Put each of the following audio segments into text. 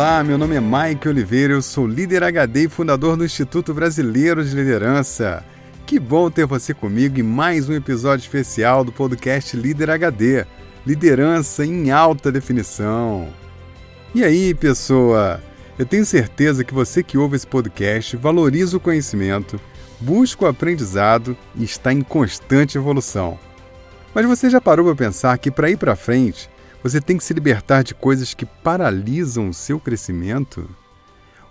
Olá, meu nome é Mike Oliveira, eu sou líder HD e fundador do Instituto Brasileiro de Liderança. Que bom ter você comigo em mais um episódio especial do podcast Líder HD Liderança em Alta Definição. E aí, pessoa? Eu tenho certeza que você que ouve esse podcast valoriza o conhecimento, busca o aprendizado e está em constante evolução. Mas você já parou para pensar que para ir para frente, você tem que se libertar de coisas que paralisam o seu crescimento?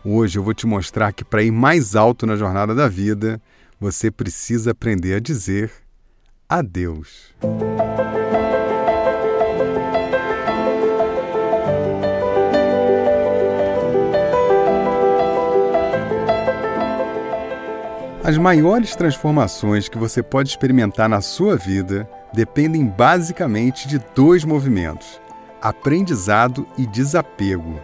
Hoje eu vou te mostrar que para ir mais alto na jornada da vida, você precisa aprender a dizer adeus. As maiores transformações que você pode experimentar na sua vida dependem basicamente de dois movimentos: aprendizado e desapego.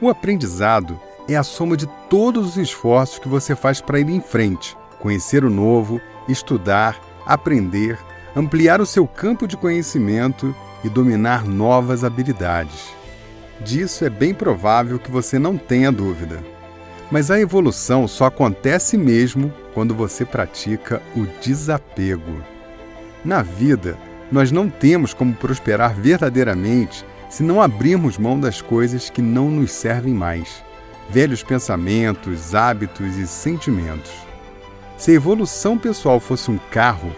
O aprendizado é a soma de todos os esforços que você faz para ir em frente, conhecer o novo, estudar, aprender, ampliar o seu campo de conhecimento e dominar novas habilidades. Disso é bem provável que você não tenha dúvida. Mas a evolução só acontece mesmo quando você pratica o desapego. Na vida, nós não temos como prosperar verdadeiramente se não abrirmos mão das coisas que não nos servem mais, velhos pensamentos, hábitos e sentimentos. Se a evolução pessoal fosse um carro,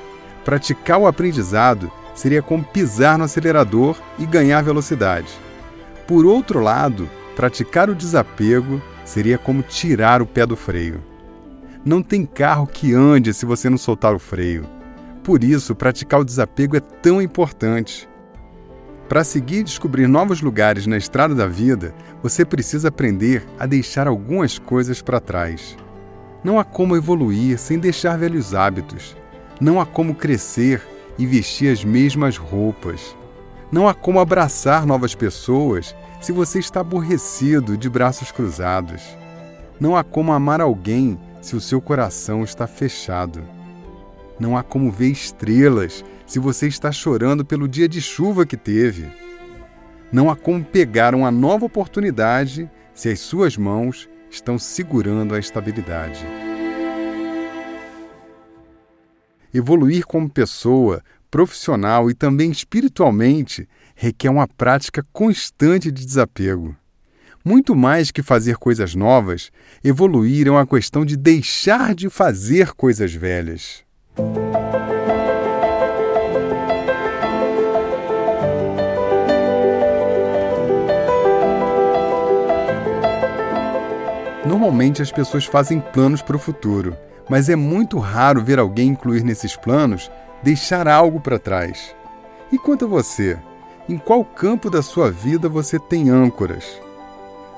praticar o aprendizado seria como pisar no acelerador e ganhar velocidade. Por outro lado, praticar o desapego seria como tirar o pé do freio. Não tem carro que ande se você não soltar o freio. Por isso, praticar o desapego é tão importante. Para seguir e descobrir novos lugares na estrada da vida, você precisa aprender a deixar algumas coisas para trás. Não há como evoluir sem deixar velhos hábitos. Não há como crescer e vestir as mesmas roupas. Não há como abraçar novas pessoas se você está aborrecido de braços cruzados. Não há como amar alguém se o seu coração está fechado. Não há como ver estrelas se você está chorando pelo dia de chuva que teve. Não há como pegar uma nova oportunidade se as suas mãos estão segurando a estabilidade. Evoluir como pessoa, profissional e também espiritualmente requer uma prática constante de desapego. Muito mais que fazer coisas novas, evoluir é uma questão de deixar de fazer coisas velhas. Normalmente as pessoas fazem planos para o futuro, mas é muito raro ver alguém incluir nesses planos deixar algo para trás. E quanto a você? Em qual campo da sua vida você tem âncoras?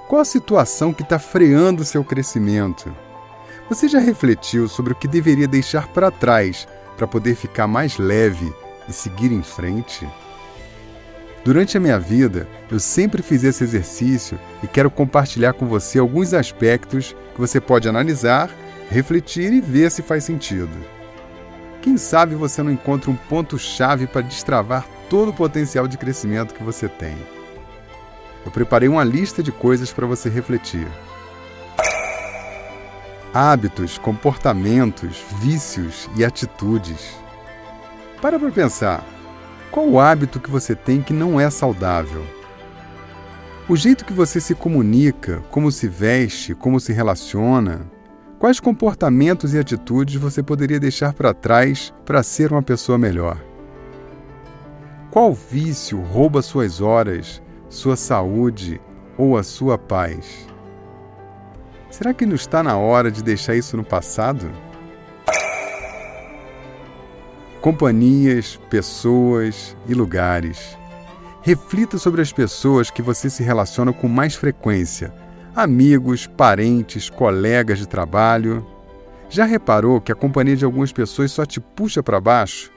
Qual a situação que está freando o seu crescimento? Você já refletiu sobre o que deveria deixar para trás para poder ficar mais leve e seguir em frente? Durante a minha vida, eu sempre fiz esse exercício e quero compartilhar com você alguns aspectos que você pode analisar, refletir e ver se faz sentido. Quem sabe você não encontra um ponto-chave para destravar todo o potencial de crescimento que você tem. Eu preparei uma lista de coisas para você refletir. Hábitos, comportamentos, vícios e atitudes. Para para pensar. Qual o hábito que você tem que não é saudável? O jeito que você se comunica, como se veste, como se relaciona, quais comportamentos e atitudes você poderia deixar para trás para ser uma pessoa melhor? Qual vício rouba suas horas, sua saúde ou a sua paz? Será que não está na hora de deixar isso no passado? companhias, pessoas e lugares. Reflita sobre as pessoas que você se relaciona com mais frequência: amigos, parentes, colegas de trabalho. Já reparou que a companhia de algumas pessoas só te puxa para baixo?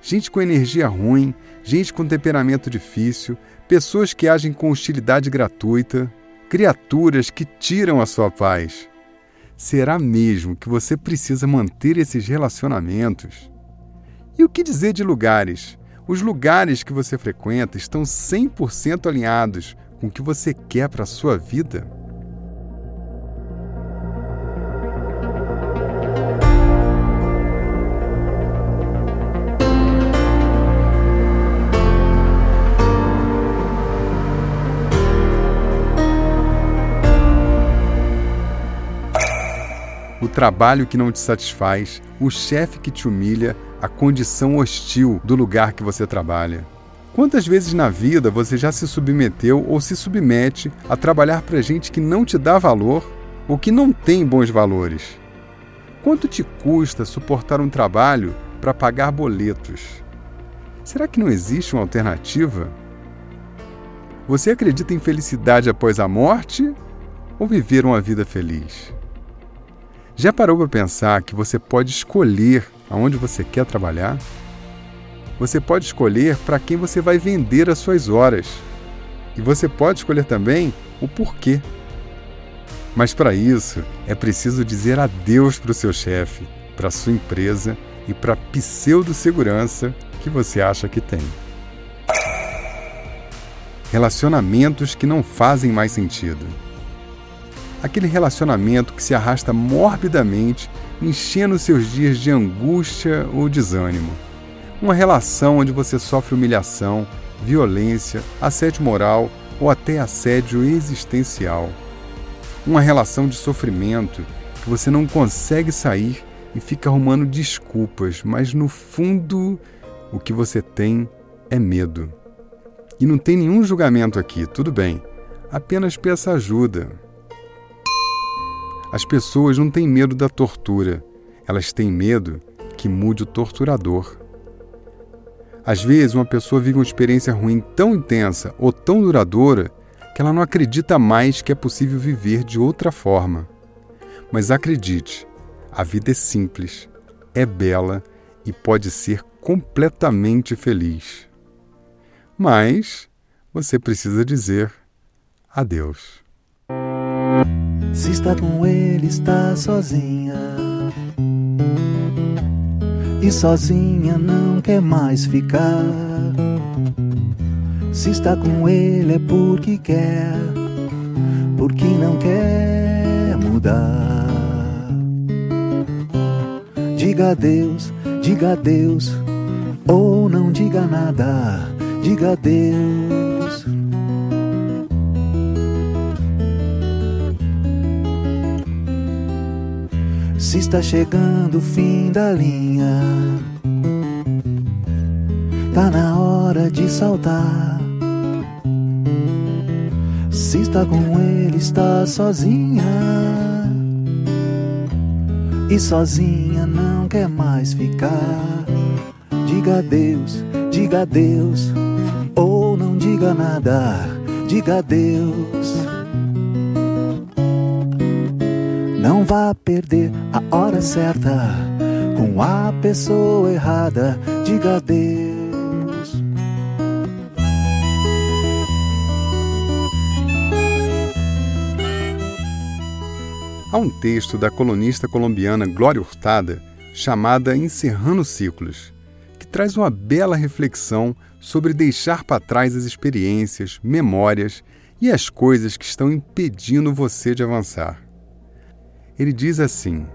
Gente com energia ruim, gente com temperamento difícil, pessoas que agem com hostilidade gratuita, criaturas que tiram a sua paz. Será mesmo que você precisa manter esses relacionamentos? E o que dizer de lugares? Os lugares que você frequenta estão 100% alinhados com o que você quer para a sua vida? Trabalho que não te satisfaz, o chefe que te humilha, a condição hostil do lugar que você trabalha. Quantas vezes na vida você já se submeteu ou se submete a trabalhar para gente que não te dá valor ou que não tem bons valores? Quanto te custa suportar um trabalho para pagar boletos? Será que não existe uma alternativa? Você acredita em felicidade após a morte ou viver uma vida feliz? Já parou para pensar que você pode escolher aonde você quer trabalhar? Você pode escolher para quem você vai vender as suas horas. E você pode escolher também o porquê. Mas para isso, é preciso dizer adeus para o seu chefe, para a sua empresa e para a pseudo-segurança que você acha que tem. Relacionamentos que não fazem mais sentido aquele relacionamento que se arrasta morbidamente, enchendo seus dias de angústia ou desânimo. Uma relação onde você sofre humilhação, violência, assédio moral ou até assédio existencial. Uma relação de sofrimento que você não consegue sair e fica arrumando desculpas, mas no fundo o que você tem é medo. E não tem nenhum julgamento aqui, tudo bem. Apenas peça ajuda, as pessoas não têm medo da tortura, elas têm medo que mude o torturador. Às vezes, uma pessoa vive uma experiência ruim tão intensa ou tão duradoura que ela não acredita mais que é possível viver de outra forma. Mas acredite, a vida é simples, é bela e pode ser completamente feliz. Mas você precisa dizer adeus. Se está com ele, está sozinha. E sozinha não quer mais ficar. Se está com ele é porque quer, porque não quer mudar. Diga adeus, diga adeus, ou não diga nada, diga adeus. Se está chegando o fim da linha, tá na hora de saltar. Se está com ele, está sozinha. E sozinha não quer mais ficar. Diga adeus, diga adeus, ou não diga nada, diga adeus. Não vá perder a hora certa com a pessoa errada. Diga adeus. Há um texto da colunista colombiana Glória Hurtada chamada Encerrando Ciclos, que traz uma bela reflexão sobre deixar para trás as experiências, memórias e as coisas que estão impedindo você de avançar. Ele diz assim: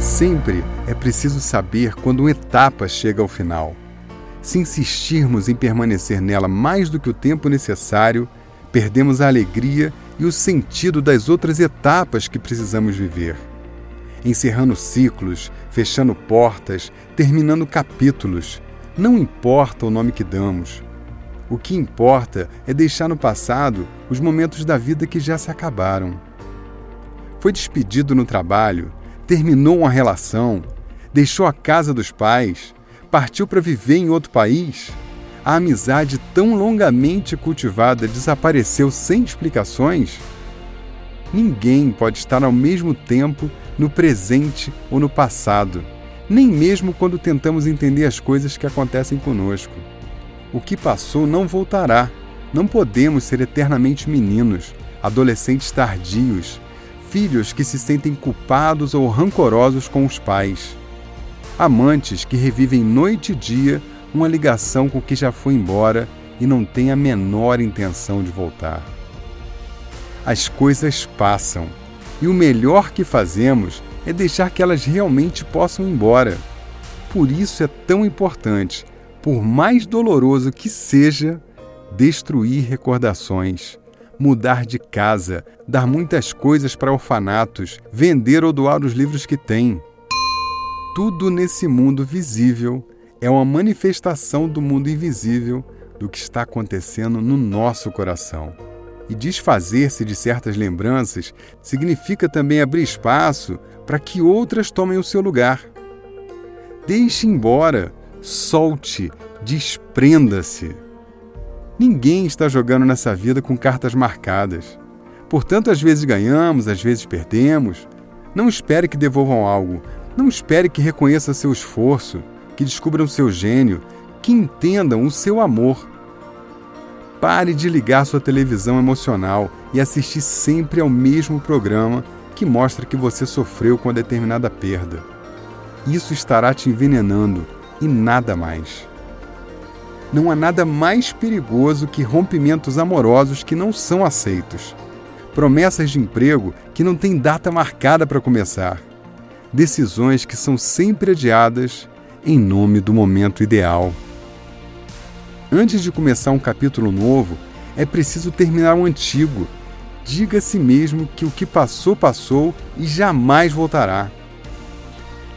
Sempre é preciso saber quando uma etapa chega ao final. Se insistirmos em permanecer nela mais do que o tempo necessário, perdemos a alegria e o sentido das outras etapas que precisamos viver encerrando ciclos, fechando portas, terminando capítulos. Não importa o nome que damos. O que importa é deixar no passado os momentos da vida que já se acabaram. Foi despedido no trabalho, terminou uma relação, deixou a casa dos pais, partiu para viver em outro país. A amizade tão longamente cultivada desapareceu sem explicações? Ninguém pode estar ao mesmo tempo no presente ou no passado, nem mesmo quando tentamos entender as coisas que acontecem conosco. O que passou não voltará. Não podemos ser eternamente meninos, adolescentes tardios, filhos que se sentem culpados ou rancorosos com os pais, amantes que revivem noite e dia uma ligação com o que já foi embora e não têm a menor intenção de voltar. As coisas passam e o melhor que fazemos é deixar que elas realmente possam ir embora. Por isso é tão importante, por mais doloroso que seja, destruir recordações, mudar de casa, dar muitas coisas para orfanatos, vender ou doar os livros que tem. Tudo nesse mundo visível é uma manifestação do mundo invisível do que está acontecendo no nosso coração. E desfazer-se de certas lembranças significa também abrir espaço para que outras tomem o seu lugar. Deixe embora, solte, desprenda-se. Ninguém está jogando nessa vida com cartas marcadas. Portanto, às vezes ganhamos, às vezes perdemos. Não espere que devolvam algo. Não espere que reconheça seu esforço, que descubram seu gênio, que entendam o seu amor. Pare de ligar sua televisão emocional e assistir sempre ao mesmo programa que mostra que você sofreu com determinada perda. Isso estará te envenenando e nada mais. Não há nada mais perigoso que rompimentos amorosos que não são aceitos, promessas de emprego que não têm data marcada para começar, decisões que são sempre adiadas em nome do momento ideal. Antes de começar um capítulo novo, é preciso terminar o antigo. Diga a si mesmo que o que passou, passou e jamais voltará.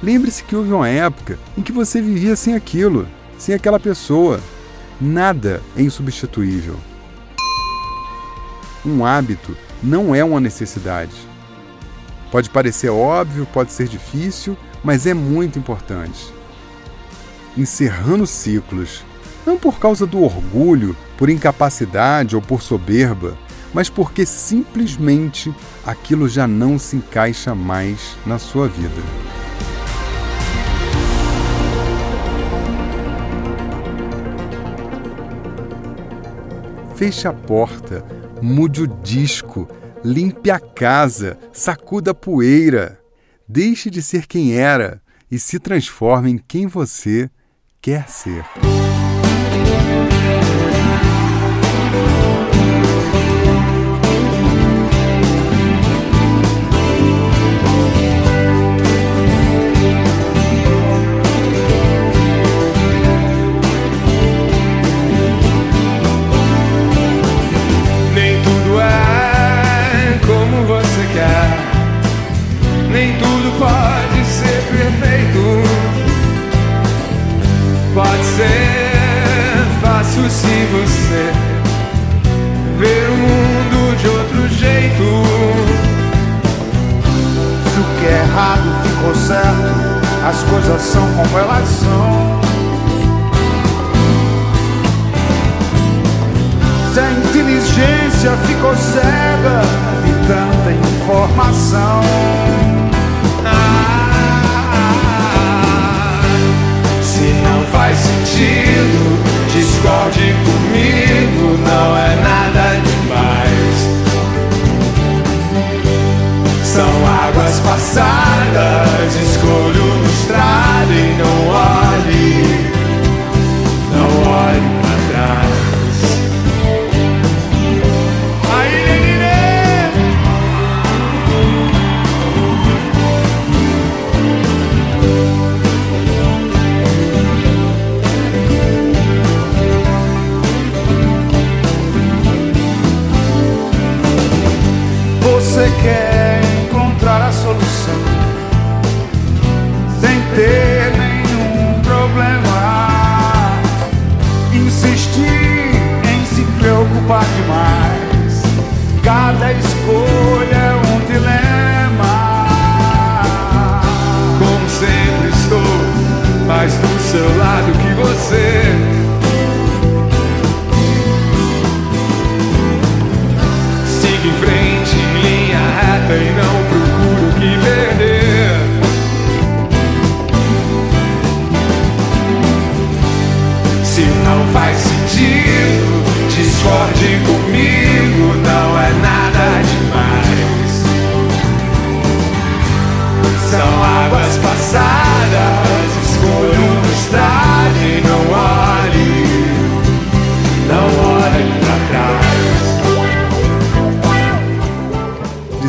Lembre-se que houve uma época em que você vivia sem aquilo, sem aquela pessoa. Nada é insubstituível. Um hábito não é uma necessidade. Pode parecer óbvio, pode ser difícil, mas é muito importante. Encerrando ciclos, não por causa do orgulho, por incapacidade ou por soberba, mas porque simplesmente aquilo já não se encaixa mais na sua vida. Feche a porta, mude o disco, limpe a casa, sacuda a poeira. Deixe de ser quem era e se transforme em quem você quer ser.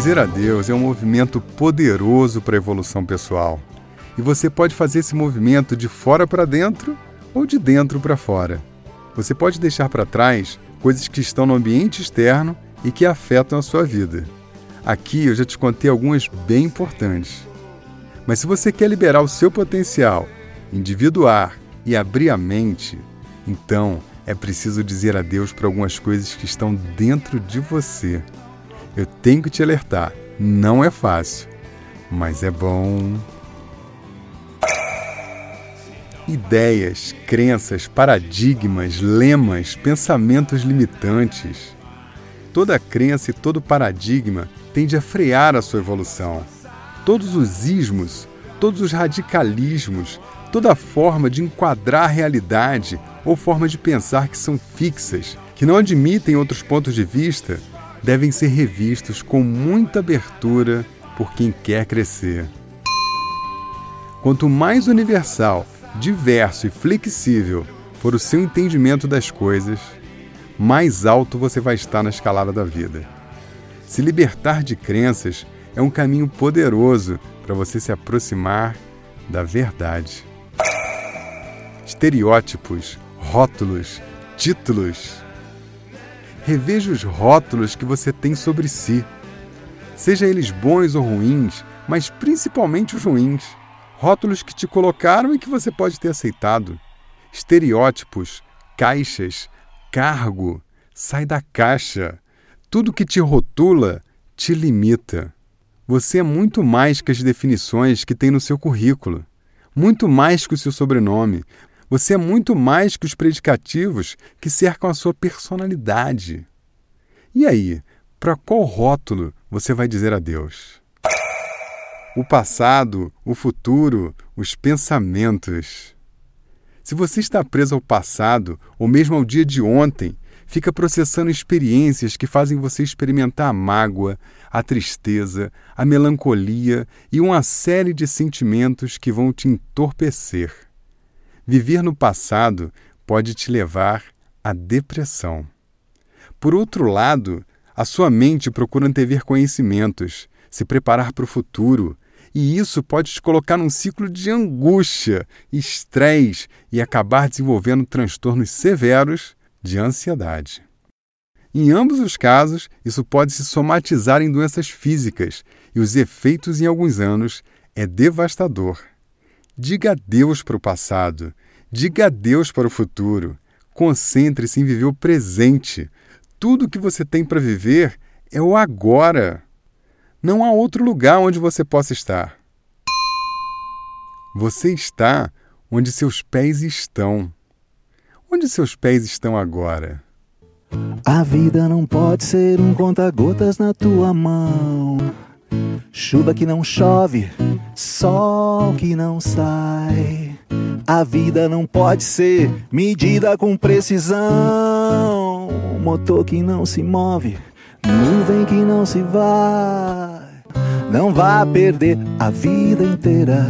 Dizer adeus é um movimento poderoso para a evolução pessoal. E você pode fazer esse movimento de fora para dentro ou de dentro para fora. Você pode deixar para trás coisas que estão no ambiente externo e que afetam a sua vida. Aqui eu já te contei algumas bem importantes. Mas se você quer liberar o seu potencial, individuar e abrir a mente, então é preciso dizer adeus para algumas coisas que estão dentro de você. Eu tenho que te alertar, não é fácil, mas é bom. Ideias, crenças, paradigmas, lemas, pensamentos limitantes. Toda crença e todo paradigma tende a frear a sua evolução. Todos os ismos, todos os radicalismos, toda forma de enquadrar a realidade ou forma de pensar que são fixas, que não admitem outros pontos de vista, devem ser revistos com muita abertura por quem quer crescer. Quanto mais universal, diverso e flexível for o seu entendimento das coisas, mais alto você vai estar na escalada da vida. Se libertar de crenças é um caminho poderoso para você se aproximar da verdade. Estereótipos, rótulos, títulos reveja os rótulos que você tem sobre si. Seja eles bons ou ruins, mas principalmente os ruins. Rótulos que te colocaram e que você pode ter aceitado. Estereótipos, caixas, cargo. Sai da caixa. Tudo que te rotula te limita. Você é muito mais que as definições que tem no seu currículo, muito mais que o seu sobrenome, você é muito mais que os predicativos que cercam a sua personalidade. E aí, para qual rótulo você vai dizer adeus? O passado, o futuro, os pensamentos. Se você está preso ao passado, ou mesmo ao dia de ontem, fica processando experiências que fazem você experimentar a mágoa, a tristeza, a melancolia e uma série de sentimentos que vão te entorpecer. Viver no passado pode te levar à depressão. Por outro lado, a sua mente procura antever conhecimentos, se preparar para o futuro, e isso pode te colocar num ciclo de angústia, estresse e acabar desenvolvendo transtornos severos de ansiedade. Em ambos os casos, isso pode se somatizar em doenças físicas e os efeitos em alguns anos é devastador. Diga adeus para o passado, diga adeus para o futuro. Concentre-se em viver o presente. Tudo que você tem para viver é o agora. Não há outro lugar onde você possa estar. Você está onde seus pés estão. Onde seus pés estão agora? A vida não pode ser um conta-gotas na tua mão. Chuva que não chove, sol que não sai. A vida não pode ser medida com precisão. Motor que não se move, nuvem que não se vai. Não vá perder a vida inteira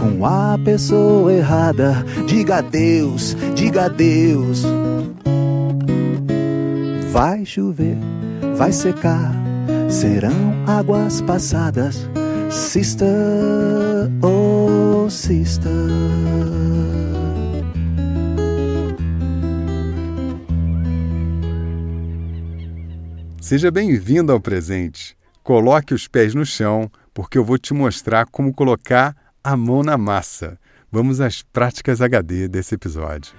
com a pessoa errada. Diga adeus, diga adeus. Vai chover, vai secar serão águas passadas, sister, oh sister. Seja bem-vindo ao presente. Coloque os pés no chão, porque eu vou te mostrar como colocar a mão na massa. Vamos às práticas HD desse episódio.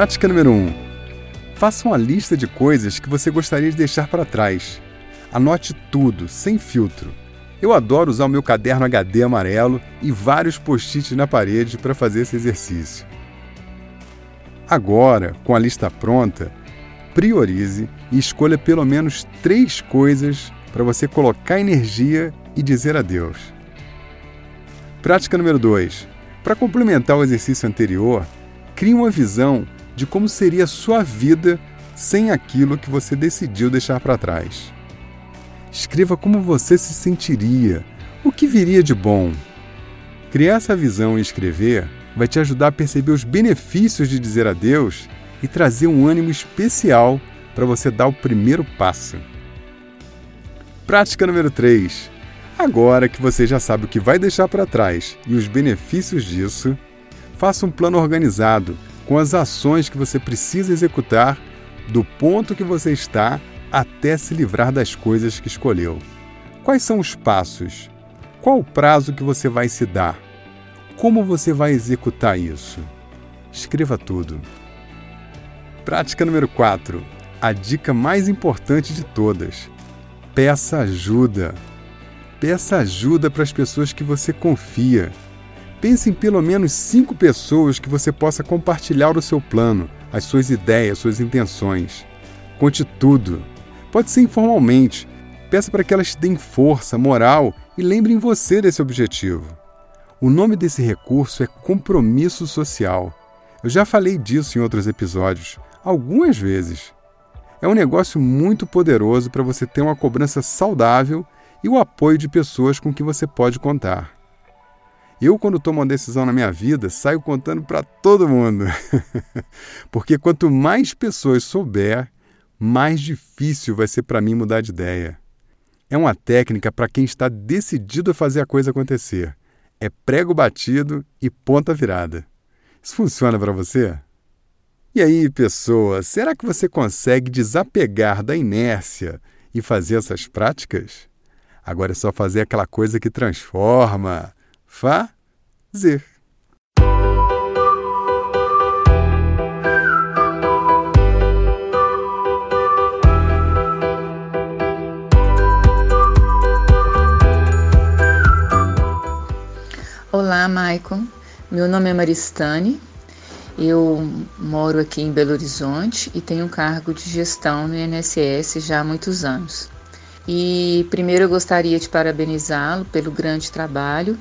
Prática número 1. Um. Faça uma lista de coisas que você gostaria de deixar para trás. Anote tudo, sem filtro. Eu adoro usar o meu caderno HD amarelo e vários post-its na parede para fazer esse exercício. Agora, com a lista pronta, priorize e escolha pelo menos três coisas para você colocar energia e dizer adeus. Prática número 2. Para complementar o exercício anterior, crie uma visão de como seria a sua vida sem aquilo que você decidiu deixar para trás. Escreva como você se sentiria, o que viria de bom. Criar essa visão e escrever vai te ajudar a perceber os benefícios de dizer adeus e trazer um ânimo especial para você dar o primeiro passo. Prática número 3. Agora que você já sabe o que vai deixar para trás e os benefícios disso, faça um plano organizado com as ações que você precisa executar do ponto que você está até se livrar das coisas que escolheu. Quais são os passos? Qual o prazo que você vai se dar? Como você vai executar isso? Escreva tudo. Prática número 4. A dica mais importante de todas. Peça ajuda. Peça ajuda para as pessoas que você confia. Pense em pelo menos cinco pessoas que você possa compartilhar o seu plano, as suas ideias, suas intenções. Conte tudo. Pode ser informalmente. Peça para que elas te deem força, moral e lembrem você desse objetivo. O nome desse recurso é compromisso social. Eu já falei disso em outros episódios, algumas vezes. É um negócio muito poderoso para você ter uma cobrança saudável e o apoio de pessoas com que você pode contar. Eu, quando tomo uma decisão na minha vida, saio contando para todo mundo. Porque quanto mais pessoas souber, mais difícil vai ser para mim mudar de ideia. É uma técnica para quem está decidido a fazer a coisa acontecer. É prego batido e ponta virada. Isso funciona para você? E aí, pessoa, será que você consegue desapegar da inércia e fazer essas práticas? Agora é só fazer aquela coisa que transforma fazer. Olá, Maicon. Meu nome é Maristane. Eu moro aqui em Belo Horizonte e tenho um cargo de gestão no INSS já há muitos anos. E primeiro eu gostaria de parabenizá-lo pelo grande trabalho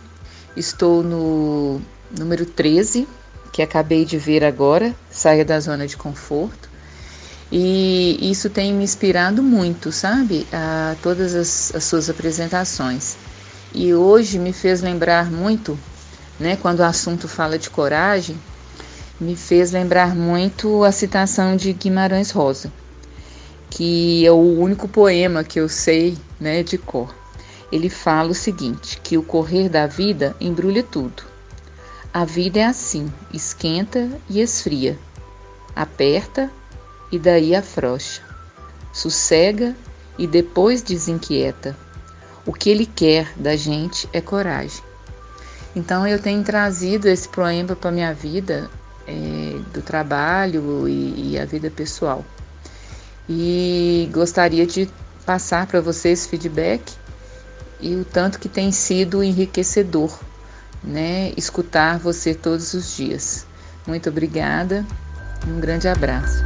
Estou no número 13, que acabei de ver agora, saia da zona de conforto. E isso tem me inspirado muito, sabe? A todas as, as suas apresentações. E hoje me fez lembrar muito, né, quando o assunto fala de coragem, me fez lembrar muito a citação de Guimarães Rosa, que é o único poema que eu sei, né, de cor ele fala o seguinte: que o correr da vida embrulha tudo. A vida é assim, esquenta e esfria, aperta e daí afrouxa, sossega e depois desinquieta. O que ele quer da gente é coragem. Então eu tenho trazido esse poema para minha vida é, do trabalho e, e a vida pessoal. E gostaria de passar para vocês feedback e o tanto que tem sido enriquecedor, né, escutar você todos os dias. Muito obrigada. Um grande abraço.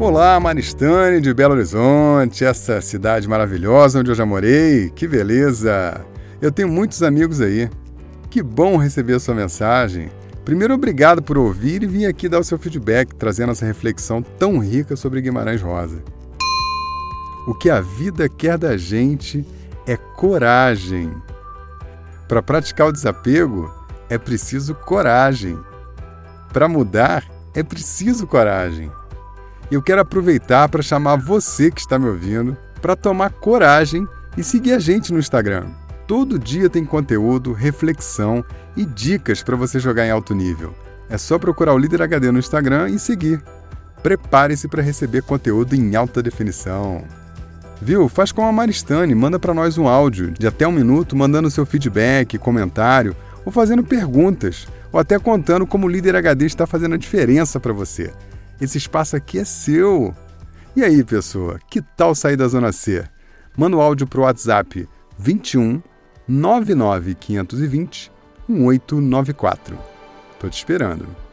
Olá, Maristane de Belo Horizonte, essa cidade maravilhosa onde eu já morei. Que beleza! Eu tenho muitos amigos aí. Que bom receber a sua mensagem. Primeiro, obrigado por ouvir e vir aqui dar o seu feedback, trazendo essa reflexão tão rica sobre Guimarães Rosa. O que a vida quer da gente é coragem. Para praticar o desapego, é preciso coragem. Para mudar, é preciso coragem. E eu quero aproveitar para chamar você que está me ouvindo para tomar coragem e seguir a gente no Instagram. Todo dia tem conteúdo, reflexão e dicas para você jogar em alto nível. É só procurar o Líder HD no Instagram e seguir. Prepare-se para receber conteúdo em alta definição. Viu? Faz como a Maristane, manda para nós um áudio de até um minuto, mandando seu feedback, comentário, ou fazendo perguntas, ou até contando como o líder HD está fazendo a diferença para você. Esse espaço aqui é seu. E aí, pessoa, que tal sair da Zona C? Manda o um áudio para o WhatsApp 21 99 520 1894. Tô te esperando.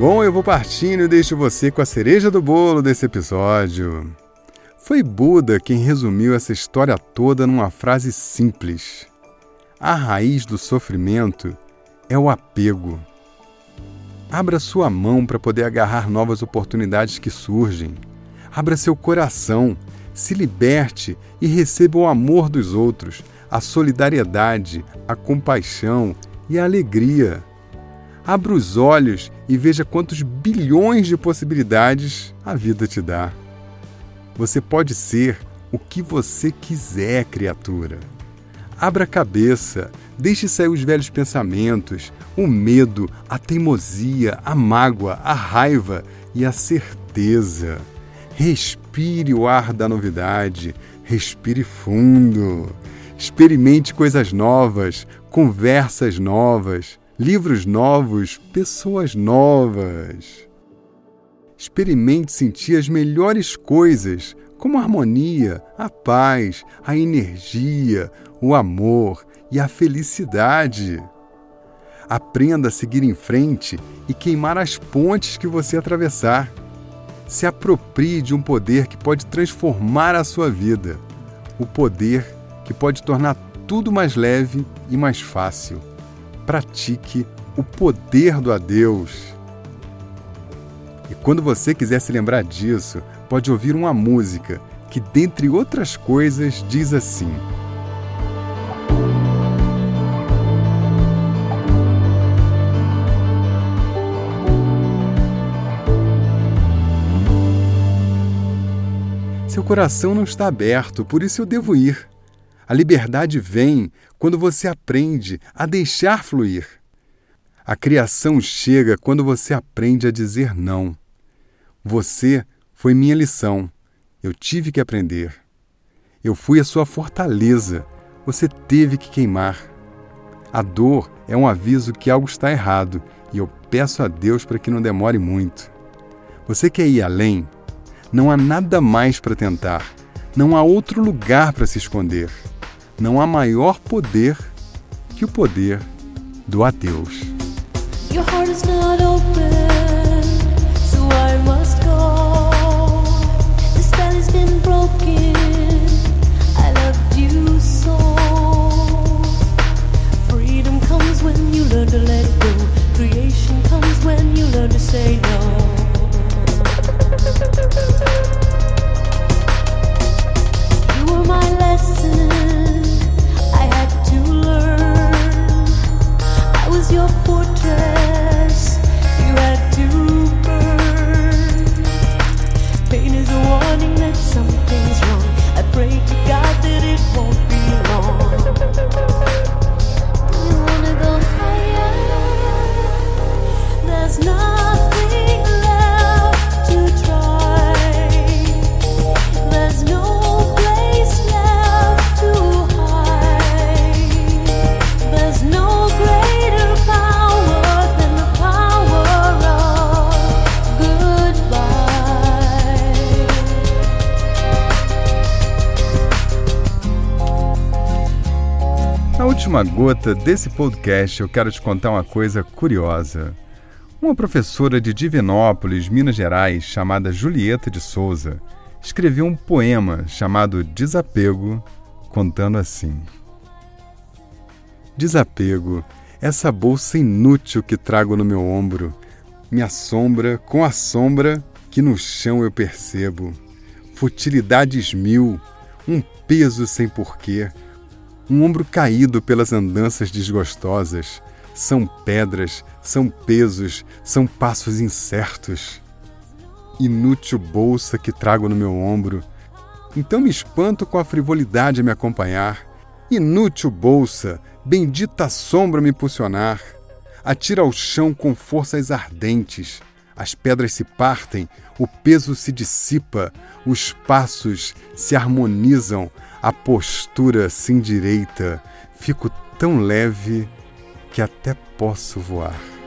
Bom, eu vou partindo e deixo você com a cereja do bolo desse episódio. Foi Buda quem resumiu essa história toda numa frase simples. A raiz do sofrimento é o apego. Abra sua mão para poder agarrar novas oportunidades que surgem. Abra seu coração, se liberte e receba o amor dos outros, a solidariedade, a compaixão e a alegria. Abra os olhos e veja quantos bilhões de possibilidades a vida te dá. Você pode ser o que você quiser, criatura. Abra a cabeça, deixe sair os velhos pensamentos, o medo, a teimosia, a mágoa, a raiva e a certeza. Respire o ar da novidade, respire fundo. Experimente coisas novas, conversas novas, livros novos, pessoas novas. Experimente sentir as melhores coisas, como a harmonia, a paz, a energia, o amor e a felicidade. Aprenda a seguir em frente e queimar as pontes que você atravessar. Se aproprie de um poder que pode transformar a sua vida. O poder que pode tornar tudo mais leve e mais fácil. Pratique o poder do adeus. E quando você quiser se lembrar disso, pode ouvir uma música que, dentre outras coisas, diz assim. Seu coração não está aberto, por isso eu devo ir. A liberdade vem quando você aprende a deixar fluir. A criação chega quando você aprende a dizer não. Você foi minha lição. Eu tive que aprender. Eu fui a sua fortaleza. Você teve que queimar. A dor é um aviso que algo está errado e eu peço a Deus para que não demore muito. Você quer ir além? Não há nada mais para tentar. Não há outro lugar para se esconder. Não há maior poder que o poder do adeus. Your heart is not open, última gota desse podcast, eu quero te contar uma coisa curiosa. Uma professora de Divinópolis, Minas Gerais, chamada Julieta de Souza, escreveu um poema chamado Desapego, contando assim: Desapego, essa bolsa inútil que trago no meu ombro, me assombra com a sombra que no chão eu percebo. Futilidades mil, um peso sem porquê, um ombro caído pelas andanças desgostosas. São pedras, são pesos, são passos incertos. Inútil bolsa que trago no meu ombro. Então me espanto com a frivolidade a me acompanhar. Inútil bolsa, bendita sombra me impulsionar. Atira ao chão com forças ardentes. As pedras se partem, o peso se dissipa, os passos se harmonizam, a postura se endireita. Fico tão leve que até posso voar.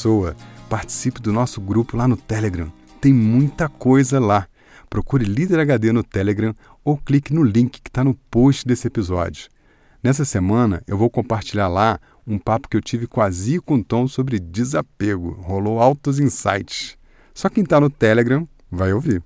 Pessoa, participe do nosso grupo lá no Telegram. Tem muita coisa lá. Procure Líder HD no Telegram ou clique no link que está no post desse episódio. Nessa semana eu vou compartilhar lá um papo que eu tive com a com Tom sobre desapego. Rolou altos insights. Só quem está no Telegram vai ouvir.